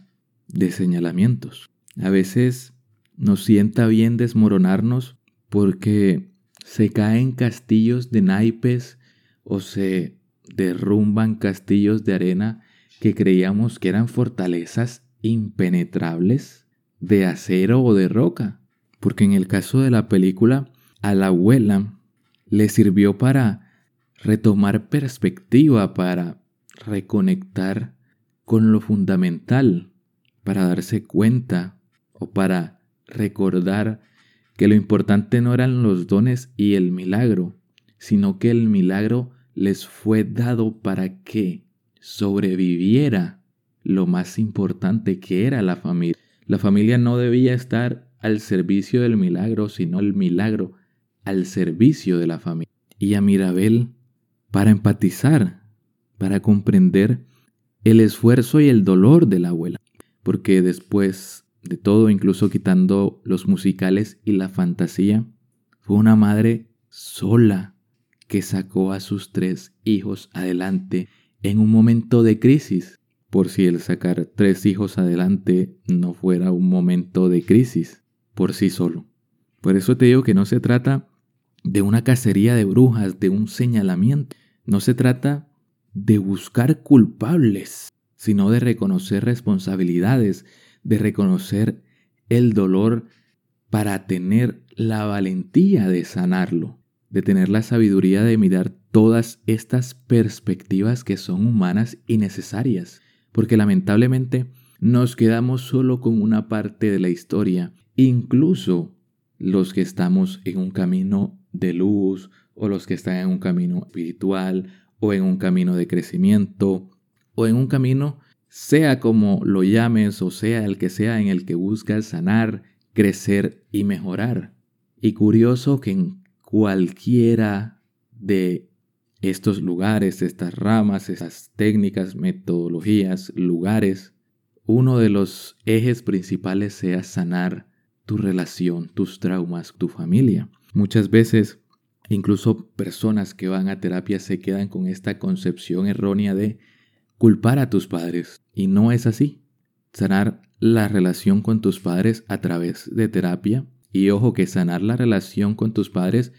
de señalamientos. A veces nos sienta bien desmoronarnos porque se caen castillos de naipes o se derrumban castillos de arena que creíamos que eran fortalezas impenetrables de acero o de roca. Porque en el caso de la película, a la abuela le sirvió para retomar perspectiva, para reconectar con lo fundamental, para darse cuenta o para recordar que lo importante no eran los dones y el milagro, sino que el milagro les fue dado para que sobreviviera lo más importante que era la familia. La familia no debía estar al servicio del milagro, sino el milagro al servicio de la familia. Y a Mirabel, para empatizar, para comprender el esfuerzo y el dolor de la abuela. Porque después de todo, incluso quitando los musicales y la fantasía, fue una madre sola que sacó a sus tres hijos adelante en un momento de crisis por si el sacar tres hijos adelante no fuera un momento de crisis por sí solo. Por eso te digo que no se trata de una cacería de brujas, de un señalamiento. No se trata de buscar culpables, sino de reconocer responsabilidades, de reconocer el dolor para tener la valentía de sanarlo, de tener la sabiduría de mirar todas estas perspectivas que son humanas y necesarias. Porque lamentablemente nos quedamos solo con una parte de la historia, incluso los que estamos en un camino de luz o los que están en un camino espiritual o en un camino de crecimiento o en un camino, sea como lo llames o sea el que sea en el que buscas sanar, crecer y mejorar. Y curioso que en cualquiera de estos lugares, estas ramas, esas técnicas, metodologías, lugares, uno de los ejes principales sea sanar tu relación, tus traumas, tu familia. Muchas veces, incluso personas que van a terapia se quedan con esta concepción errónea de culpar a tus padres. Y no es así. Sanar la relación con tus padres a través de terapia. Y ojo que sanar la relación con tus padres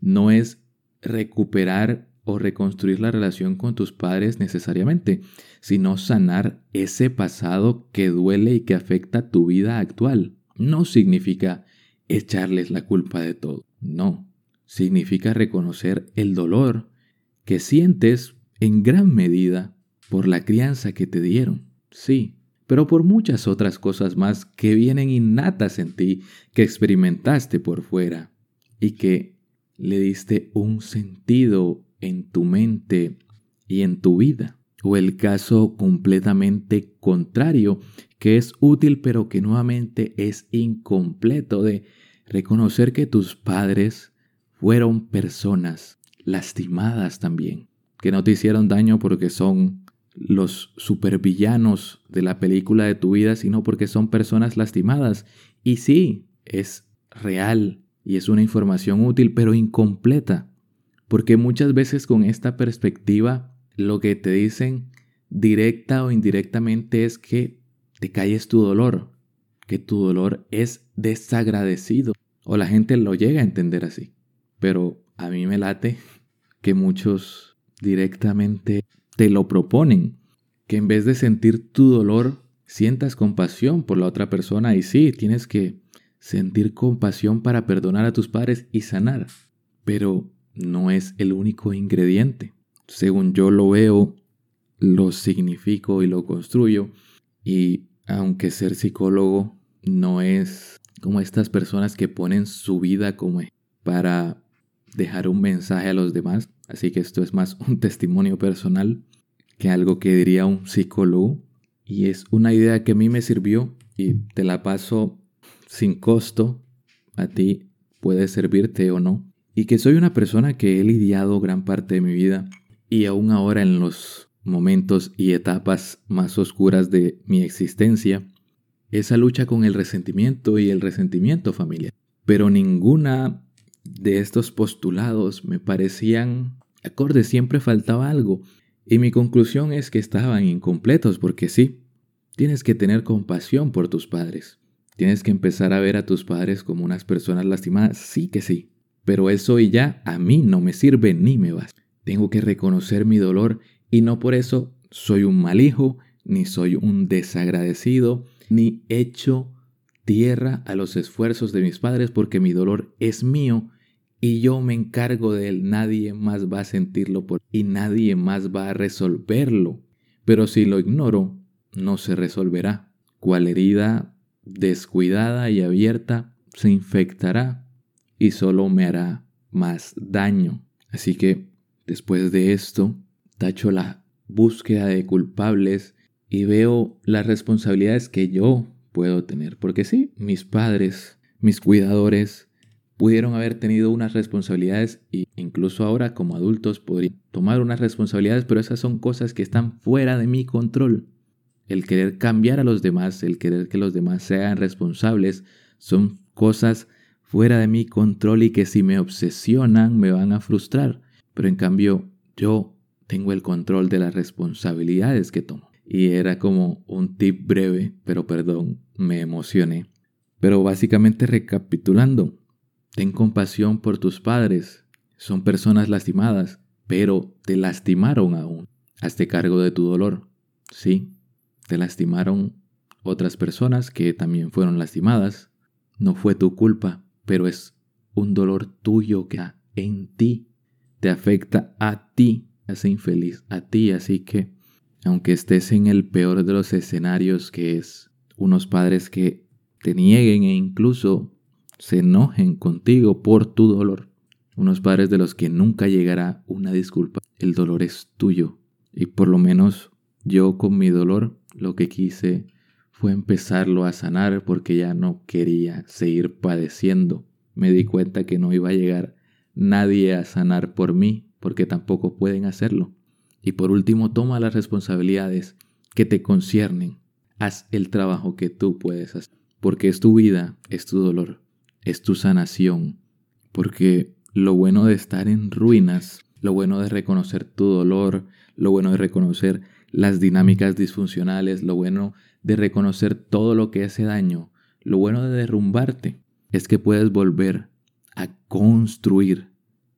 no es recuperar o reconstruir la relación con tus padres necesariamente, sino sanar ese pasado que duele y que afecta tu vida actual. No significa echarles la culpa de todo, no. Significa reconocer el dolor que sientes en gran medida por la crianza que te dieron, sí, pero por muchas otras cosas más que vienen innatas en ti, que experimentaste por fuera y que le diste un sentido en tu mente y en tu vida. O el caso completamente contrario, que es útil pero que nuevamente es incompleto de reconocer que tus padres fueron personas lastimadas también, que no te hicieron daño porque son los supervillanos de la película de tu vida, sino porque son personas lastimadas. Y sí, es real y es una información útil pero incompleta. Porque muchas veces con esta perspectiva lo que te dicen directa o indirectamente es que te calles tu dolor, que tu dolor es desagradecido. O la gente lo llega a entender así. Pero a mí me late que muchos directamente te lo proponen. Que en vez de sentir tu dolor, sientas compasión por la otra persona. Y sí, tienes que sentir compasión para perdonar a tus padres y sanar. Pero no es el único ingrediente. Según yo lo veo, lo significo y lo construyo. Y aunque ser psicólogo no es como estas personas que ponen su vida como para dejar un mensaje a los demás, así que esto es más un testimonio personal que algo que diría un psicólogo. Y es una idea que a mí me sirvió y te la paso sin costo. A ti puede servirte o no y que soy una persona que he lidiado gran parte de mi vida y aún ahora en los momentos y etapas más oscuras de mi existencia, esa lucha con el resentimiento y el resentimiento familiar. Pero ninguna de estos postulados me parecían acordes, siempre faltaba algo. Y mi conclusión es que estaban incompletos porque sí, tienes que tener compasión por tus padres. Tienes que empezar a ver a tus padres como unas personas lastimadas, sí que sí. Pero eso y ya a mí no me sirve ni me va. Tengo que reconocer mi dolor y no por eso soy un mal hijo, ni soy un desagradecido, ni echo tierra a los esfuerzos de mis padres porque mi dolor es mío y yo me encargo de él. Nadie más va a sentirlo por y nadie más va a resolverlo. Pero si lo ignoro, no se resolverá. Cual herida descuidada y abierta se infectará y solo me hará más daño. Así que después de esto, tacho la búsqueda de culpables y veo las responsabilidades que yo puedo tener. Porque sí, mis padres, mis cuidadores, pudieron haber tenido unas responsabilidades e incluso ahora como adultos podrían tomar unas responsabilidades, pero esas son cosas que están fuera de mi control. El querer cambiar a los demás, el querer que los demás sean responsables, son cosas fuera de mi control y que si me obsesionan me van a frustrar. Pero en cambio yo tengo el control de las responsabilidades que tomo. Y era como un tip breve, pero perdón, me emocioné. Pero básicamente recapitulando, ten compasión por tus padres. Son personas lastimadas, pero te lastimaron aún. Hazte cargo de tu dolor. Sí, te lastimaron otras personas que también fueron lastimadas. No fue tu culpa, pero es un dolor tuyo que en ti te afecta a ti, hace infeliz a ti, así que aunque estés en el peor de los escenarios que es unos padres que te nieguen e incluso se enojen contigo por tu dolor, unos padres de los que nunca llegará una disculpa, el dolor es tuyo y por lo menos yo con mi dolor lo que quise fue empezarlo a sanar porque ya no quería seguir padeciendo. Me di cuenta que no iba a llegar nadie a sanar por mí porque tampoco pueden hacerlo. Y por último, toma las responsabilidades que te conciernen. haz el trabajo que tú puedes hacer. Porque es tu vida, es tu dolor, es tu sanación. Porque lo bueno de estar en ruinas, lo bueno de reconocer tu dolor, lo bueno de reconocer las dinámicas disfuncionales, lo bueno de reconocer todo lo que hace daño, lo bueno de derrumbarte, es que puedes volver a construir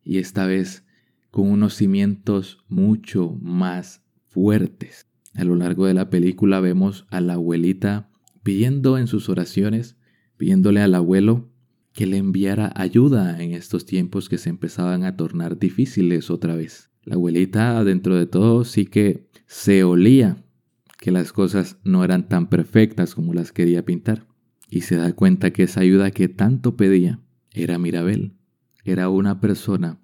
y esta vez con unos cimientos mucho más fuertes. A lo largo de la película vemos a la abuelita pidiendo en sus oraciones, pidiéndole al abuelo que le enviara ayuda en estos tiempos que se empezaban a tornar difíciles otra vez. La abuelita, dentro de todo, sí que se olía que las cosas no eran tan perfectas como las quería pintar, y se da cuenta que esa ayuda que tanto pedía era Mirabel, era una persona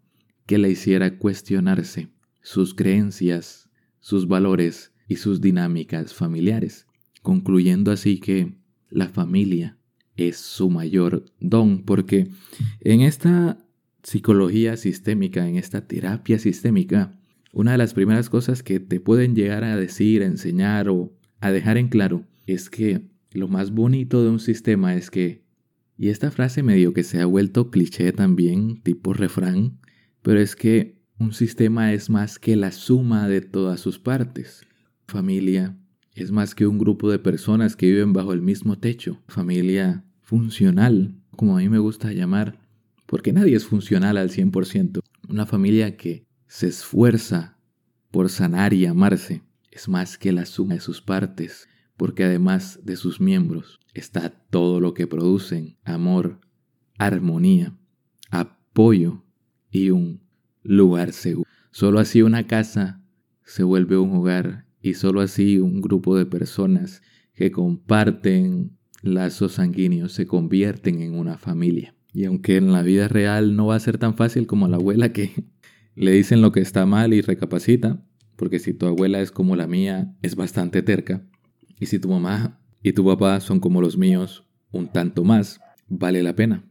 que le hiciera cuestionarse sus creencias, sus valores y sus dinámicas familiares, concluyendo así que la familia es su mayor don, porque en esta psicología sistémica, en esta terapia sistémica, una de las primeras cosas que te pueden llegar a decir, a enseñar o a dejar en claro es que lo más bonito de un sistema es que, y esta frase medio que se ha vuelto cliché también, tipo refrán, pero es que un sistema es más que la suma de todas sus partes. Familia es más que un grupo de personas que viven bajo el mismo techo. Familia funcional, como a mí me gusta llamar, porque nadie es funcional al 100%. Una familia que se esfuerza por sanar y amarse es más que la suma de sus partes, porque además de sus miembros está todo lo que producen, amor, armonía, apoyo y un lugar seguro. Solo así una casa se vuelve un hogar y solo así un grupo de personas que comparten lazos sanguíneos se convierten en una familia. Y aunque en la vida real no va a ser tan fácil como la abuela que le dicen lo que está mal y recapacita, porque si tu abuela es como la mía, es bastante terca, y si tu mamá y tu papá son como los míos, un tanto más, vale la pena.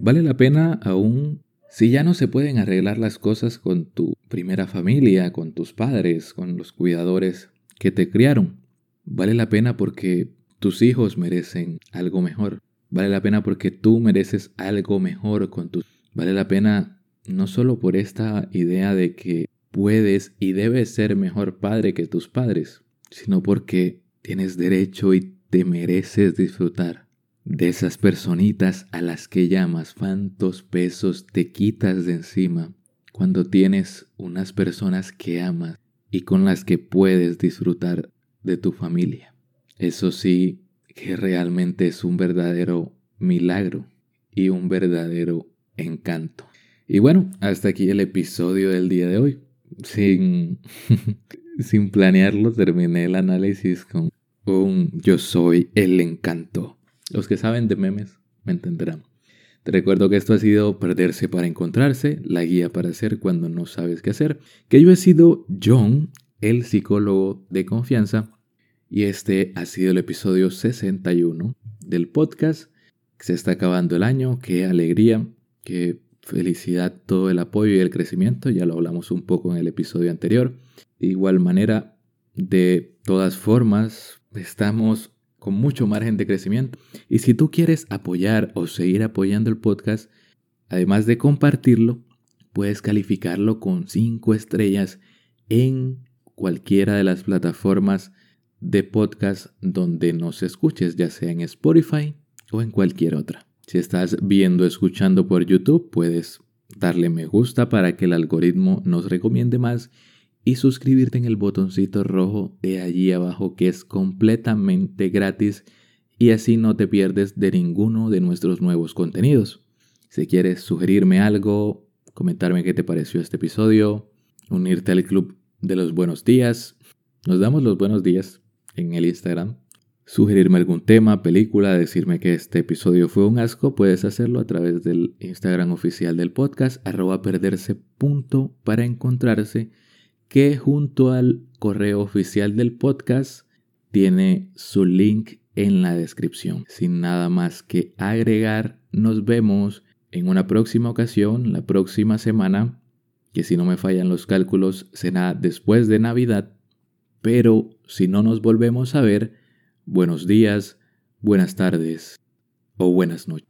Vale la pena aún si ya no se pueden arreglar las cosas con tu primera familia, con tus padres, con los cuidadores que te criaron, vale la pena porque tus hijos merecen algo mejor. Vale la pena porque tú mereces algo mejor con tus... Vale la pena no solo por esta idea de que puedes y debes ser mejor padre que tus padres, sino porque tienes derecho y te mereces disfrutar de esas personitas a las que llamas, cuántos pesos te quitas de encima cuando tienes unas personas que amas y con las que puedes disfrutar de tu familia. Eso sí que realmente es un verdadero milagro y un verdadero encanto. Y bueno, hasta aquí el episodio del día de hoy. Sin, sin planearlo, terminé el análisis con un yo soy el encanto. Los que saben de memes me entenderán. Te recuerdo que esto ha sido Perderse para Encontrarse, la guía para hacer cuando no sabes qué hacer, que yo he sido John, el psicólogo de confianza, y este ha sido el episodio 61 del podcast. Se está acabando el año, qué alegría, qué felicidad todo el apoyo y el crecimiento, ya lo hablamos un poco en el episodio anterior. De igual manera, de todas formas, estamos con mucho margen de crecimiento. Y si tú quieres apoyar o seguir apoyando el podcast, además de compartirlo, puedes calificarlo con 5 estrellas en cualquiera de las plataformas de podcast donde nos escuches, ya sea en Spotify o en cualquier otra. Si estás viendo escuchando por YouTube, puedes darle me gusta para que el algoritmo nos recomiende más y suscribirte en el botoncito rojo de allí abajo que es completamente gratis y así no te pierdes de ninguno de nuestros nuevos contenidos. Si quieres sugerirme algo, comentarme qué te pareció este episodio, unirte al club de los buenos días, nos damos los buenos días en el Instagram. Sugerirme algún tema, película, decirme que este episodio fue un asco, puedes hacerlo a través del Instagram oficial del podcast, arroba perderse punto para encontrarse que junto al correo oficial del podcast tiene su link en la descripción. Sin nada más que agregar, nos vemos en una próxima ocasión, la próxima semana, que si no me fallan los cálculos será después de Navidad, pero si no nos volvemos a ver, buenos días, buenas tardes o buenas noches.